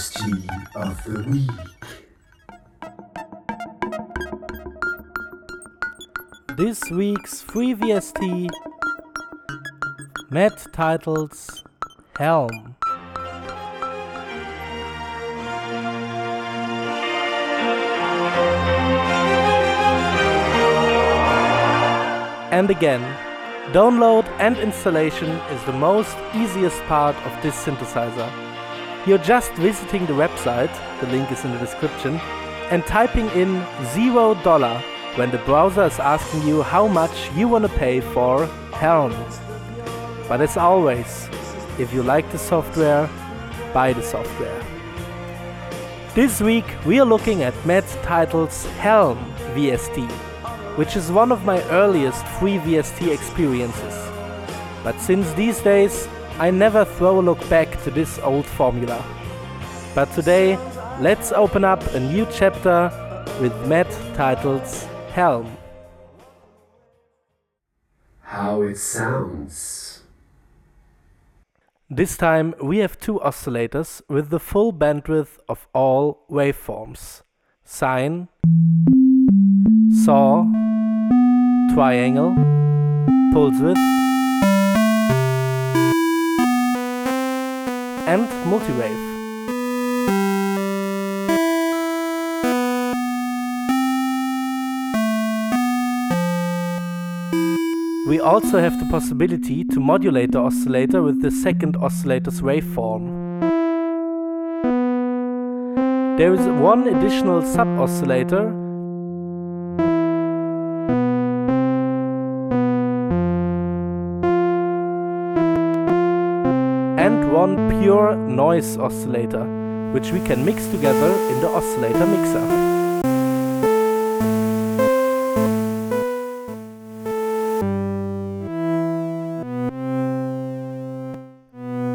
Of the week. This week's free VST Matt Tytel's Helm. And again, download and installation is the most easiest part of this synthesizer. You're just visiting the website, the link is in the description, and typing in zero dollar when the browser is asking you how much you want to pay for Helm. But as always, if you like the software, buy the software. This week we are looking at Matt Tytel's Helm VST, which is one of my earliest free VST experiences. But since these days, I never throw a look back to this old formula. But today, let's open up a new chapter with Matt Tytel's Helm. How it sounds. This time we have two oscillators with the full bandwidth of all waveforms. Sine, saw, triangle, pulse width, and multiwave. We also have the possibility to modulate the oscillator with the second oscillator's waveform. There is one additional sub-oscillator one pure noise oscillator, which we can mix together in the oscillator mixer.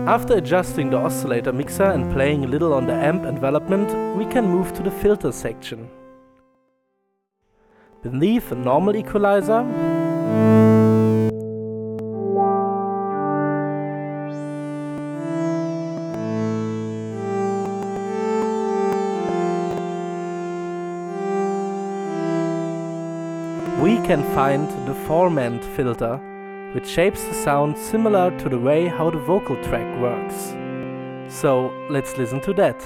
After adjusting the oscillator mixer and playing a little on the amp envelopment, we can move to the filter section. Beneath a normal equalizer, can find the formant filter which shapes the sound similar to the way how the vocal tract works. So let's listen to that.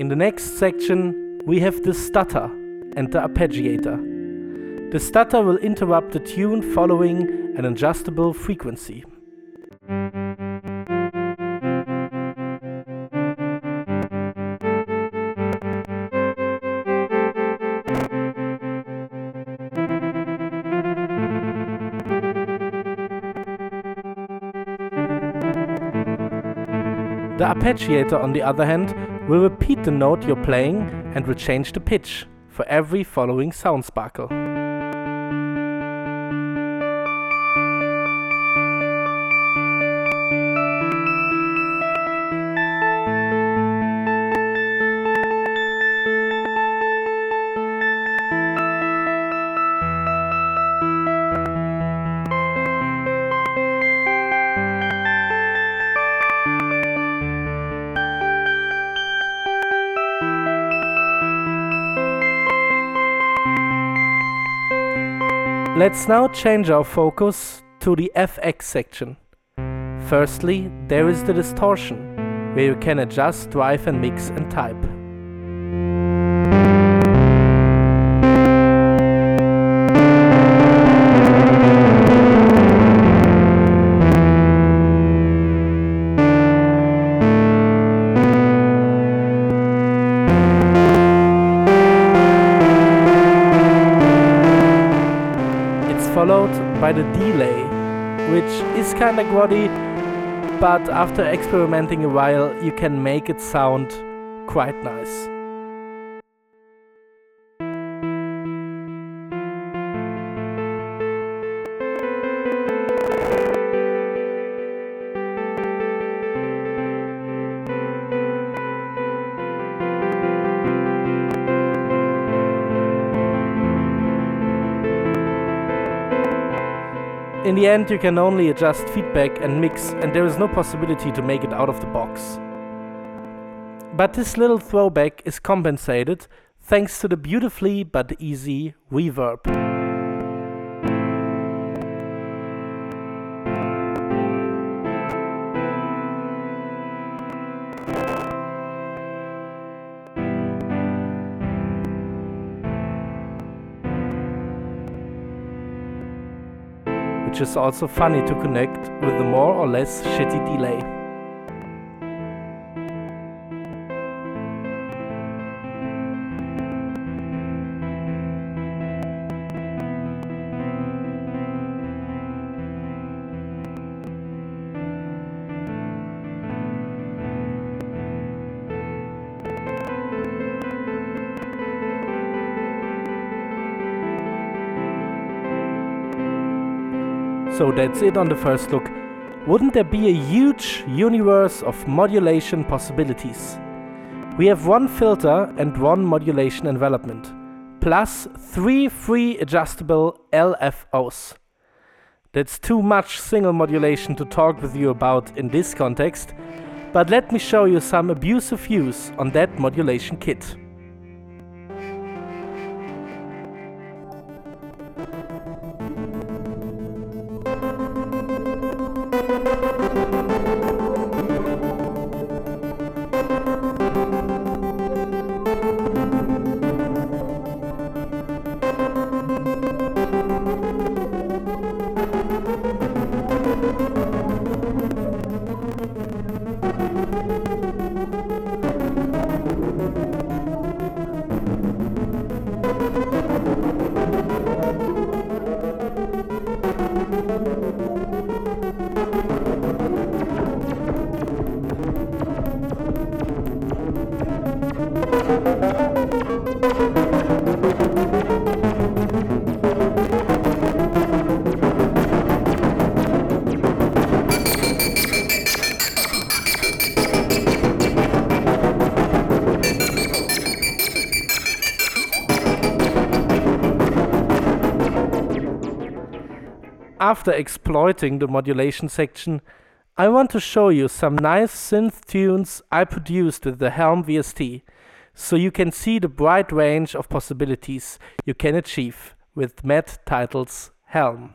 In the next section, we have the stutter and the arpeggiator. The stutter will interrupt the tune following an adjustable frequency. The arpeggiator, on the other hand, will repeat the note you're playing and will change the pitch for every following sound sparkle. Let's now change our focus to the FX section. Firstly, there is the distortion, where you can adjust, drive and mix and type. Kinda grotty, but after experimenting a while, you can make it sound quite nice. In the end, you can only adjust feedback and mix, and there is no possibility to make it out of the box. But this little throwback is compensated thanks to the beautifully but easy reverb. Which is also funny to connect with the more or less shitty delay. So that's it on the first look. Wouldn't there be a huge universe of modulation possibilities? We have one filter and one modulation envelopment, plus three free adjustable LFOs. That's too much single modulation to talk with you about in this context, but let me show you some abusive use on that modulation kit. After exploiting the modulation section, I want to show you some nice synth tunes I produced with the Helm VST, so you can see the bright range of possibilities you can achieve with Matt Tytel's Helm.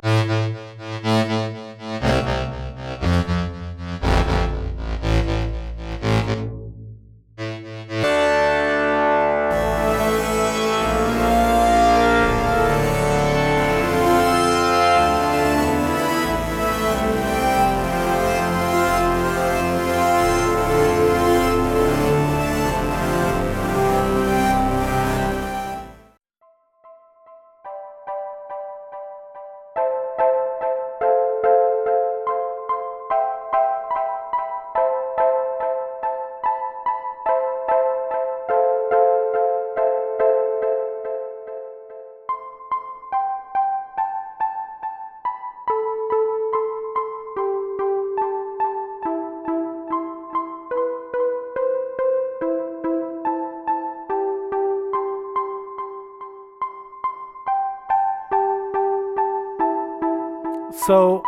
So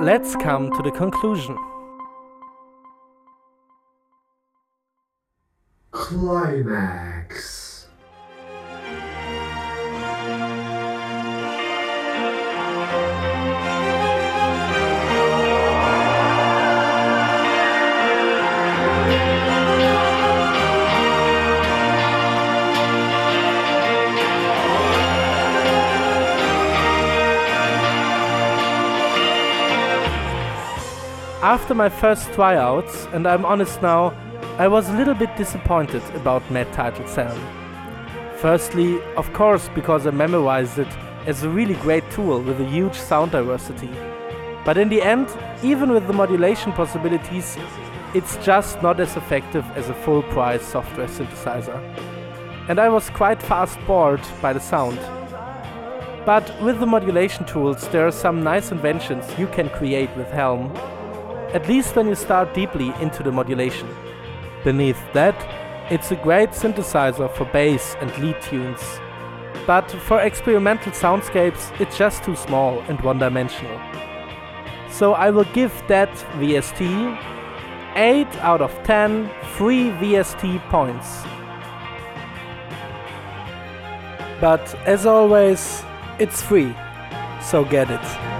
let's come to the conclusion. Climax. After my first tryouts, and I'm honest now, I was a little bit disappointed about Matt Tytel's Helm. Firstly, of course, because I memorized it as a really great tool with a huge sound diversity. But in the end, even with the modulation possibilities, it's just not as effective as a full price software synthesizer. And I was quite fast bored by the sound. But with the modulation tools, there are some nice inventions you can create with Helm, at least when you start deeply into the modulation. Beneath that, it's a great synthesizer for bass and lead tunes. But for experimental soundscapes, it's just too small and one dimensional. So I will give that VST 8 out of 10 free VST points. But as always, it's free, so get it.